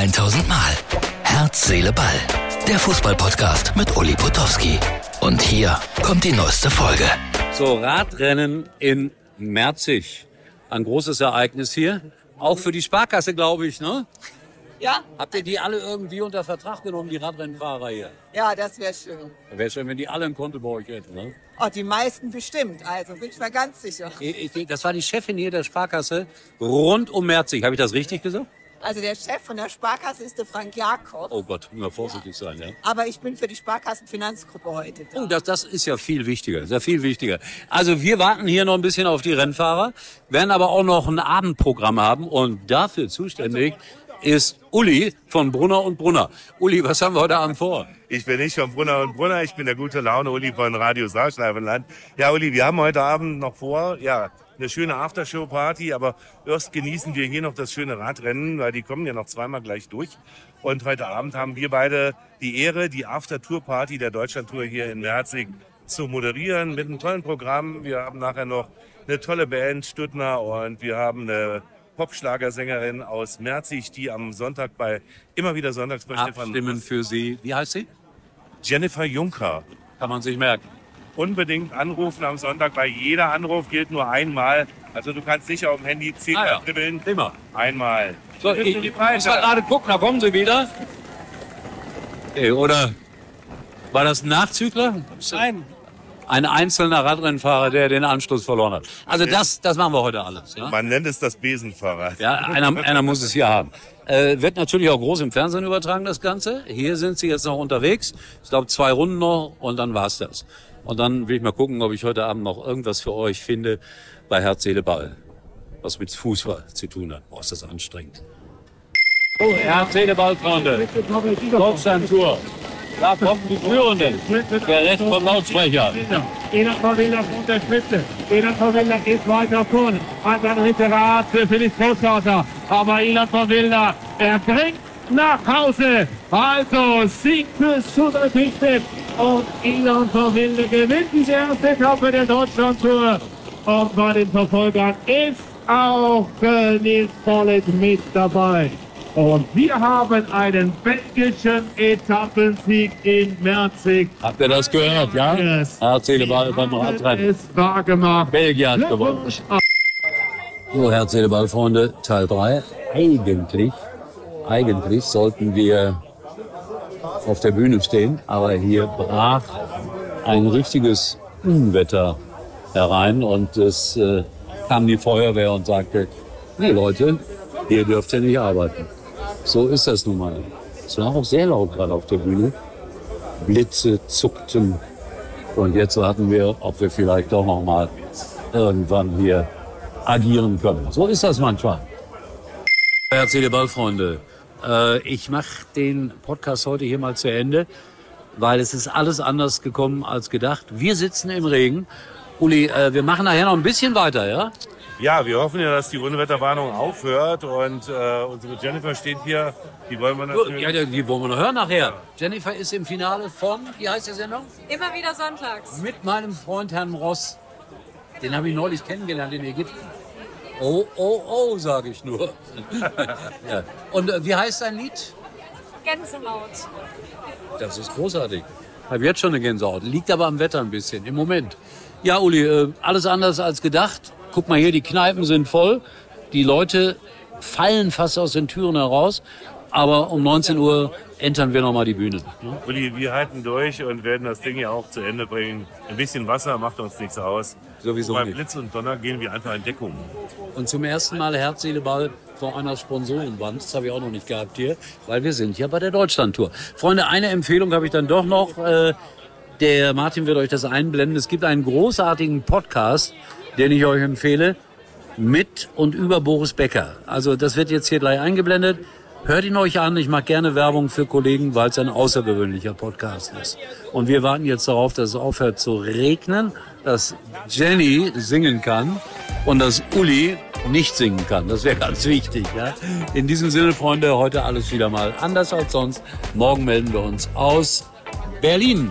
1000 Mal. Herz, Seele, Ball. Der Fußballpodcast mit Uli Potowski. Und hier kommt die neueste Folge. So, Radrennen in Merzig. Ein großes Ereignis hier. Auch für die Sparkasse, glaube ich, ne? Ja, Habt ihr die alle irgendwie unter Vertrag genommen, die Radrennfahrer hier? ja, das wäre schön. Wäre schön, wenn die alle ein Konto bei euch hätten, ne? Oh, die meisten bestimmt, also bin ich mir ganz sicher. Ich, ich, das war die Chefin hier der Sparkasse rund um Merzig. Habe ich das richtig gesagt? Also der Chef von der Sparkasse ist der Frank Jakob, Oh Gott, immer vorsichtig sein, ja. aber ich bin für die Sparkassenfinanzgruppe heute da. Oh, das, das ist ja viel wichtiger, sehr viel wichtiger. Also wir warten hier noch ein bisschen auf die Rennfahrer, werden aber auch noch ein Abendprogramm haben und dafür zuständig ist Uli von Brunner und Brunner. Uli, was haben wir heute Abend vor? Ich bin nicht von Brunner und Brunner, ich bin der gute Laune Uli von Radio Saarschleifenland. Ja, Uli, wir haben heute Abend noch vor, ja, eine schöne Aftershow-Party, aber erst genießen wir hier noch das schöne Radrennen, weil die kommen ja noch zweimal gleich durch. Und heute Abend haben wir beide die Ehre, die After-Tour-Party der Deutschlandtour hier in Merzig zu moderieren mit einem tollen Programm. Wir haben nachher noch eine tolle Band, Stuttner, und wir haben eine Popschlagersängerin aus Merzig, die am Sonntag bei immer wieder Sonntags bei Stefan Abstimmen für Sie. Wie heißt sie? Jennifer Juncker. Kann man sich merken. Unbedingt anrufen am Sonntag, weil jeder Anruf gilt nur einmal. Also du kannst sicher auf dem Handy zehnmal Ah ja. dribbeln. Prima. Einmal. So, ich, ich muss mal gerade gucken, da kommen sie wieder. Okay, oder war das ein Nachzügler? Nein. Ein einzelner Radrennfahrer, der den Anschluss verloren hat. Also das, das machen wir heute alles. Ja? Man nennt es das Besenfahrrad. Ja, einer, einer muss es hier haben. Äh, wird natürlich auch groß im Fernsehen übertragen, das Ganze. Hier sind sie jetzt noch unterwegs. Ich glaube, zwei Runden noch und dann war's das. Und dann will ich mal gucken, ob ich heute Abend noch irgendwas für euch finde bei Herz, Seele, Ball. Was mit Fußball zu tun hat. Boah, ist das anstrengend. Oh, Herz, Seele, Ball, Freunde. Deutschland-Tour. Da kommen die Führenden. Der Rest vom Lautsprecher. Ina Pavilla von der Spitze. Ina Pavilla geht weiter vorne. Hat ein Referat für Felix Großvater. Aber Ina Pavilla, er bringt nach Hause. Also Sieg für Suderdichte. Und Ina Pavilla gewinnt die erste Etappe der Deutschlandtour. Und bei den Verfolgern ist auch Nils Pollitt mit dabei. Und wir haben einen belgischen Etappensieg in Merzig. Habt ihr das gehört, ja? Yes. Herz, Seele, Ball beim Radrennen. Es wahr gemacht. Belgien hat gewonnen. So, Herz, Seele, Ball, Freunde, Teil 3. Eigentlich, eigentlich sollten wir auf der Bühne stehen, aber hier brach ein richtiges Unwetter herein und es äh, kam die Feuerwehr und sagte, nee Leute, hier dürft ihr nicht arbeiten. So ist das nun mal. Es war auch sehr laut gerade auf der Bühne. Blitze zuckten und jetzt warten wir, ob wir vielleicht doch noch mal irgendwann hier agieren können. So ist das manchmal. Herzliche Ballfreunde, äh, ich mache den Podcast heute hier mal zu Ende, weil es ist alles anders gekommen als gedacht. Wir sitzen im Regen. Uli, äh, wir machen nachher noch ein bisschen weiter, ja? Ja, wir hoffen ja, dass die Unwetterwarnung aufhört. Und äh, unsere Jennifer steht hier. Die wollen wir natürlich. Ja, die wollen wir noch hören nachher. Jennifer ist im Finale von, wie heißt die Sendung? Immer wieder sonntags. Mit meinem Freund Herrn Ross. Den habe ich neulich kennengelernt in Ägypten. Oh, oh, oh, sage ich nur. ja. Und äh, wie heißt dein Lied? Gänsehaut. Das ist großartig. Ich habe jetzt schon eine Gänsehaut. Liegt aber am Wetter ein bisschen im Moment. Ja, Uli, äh, alles anders als gedacht. Guck mal hier, die Kneipen sind voll. Die Leute fallen fast aus den Türen heraus. Aber um 19 Uhr entern wir nochmal die Bühne. Ne? Uli, wir halten durch und werden das Ding ja auch zu Ende bringen. Ein bisschen Wasser macht uns nichts aus. Sowieso Bei nicht. Blitz und Donner gehen wir einfach in Deckung. Und zum ersten Mal Herz, Seele, Ball vor einer Sponsorenwand. Das habe ich auch noch nicht gehabt hier, weil wir sind ja bei der Deutschlandtour. Freunde, eine Empfehlung habe ich dann doch noch. Äh, der Martin wird euch das einblenden. Es gibt einen großartigen Podcast, den ich euch empfehle, mit und über Boris Becker. Also das wird jetzt hier gleich eingeblendet. Hört ihn euch an. Ich mache gerne Werbung für Kollegen, weil es ein außergewöhnlicher Podcast ist. Und wir warten jetzt darauf, dass es aufhört zu regnen, dass Jenny singen kann und dass Uli nicht singen kann. Das wäre ganz wichtig. Ja? In diesem Sinne, Freunde, heute alles wieder mal anders als sonst. Morgen melden wir uns aus Berlin.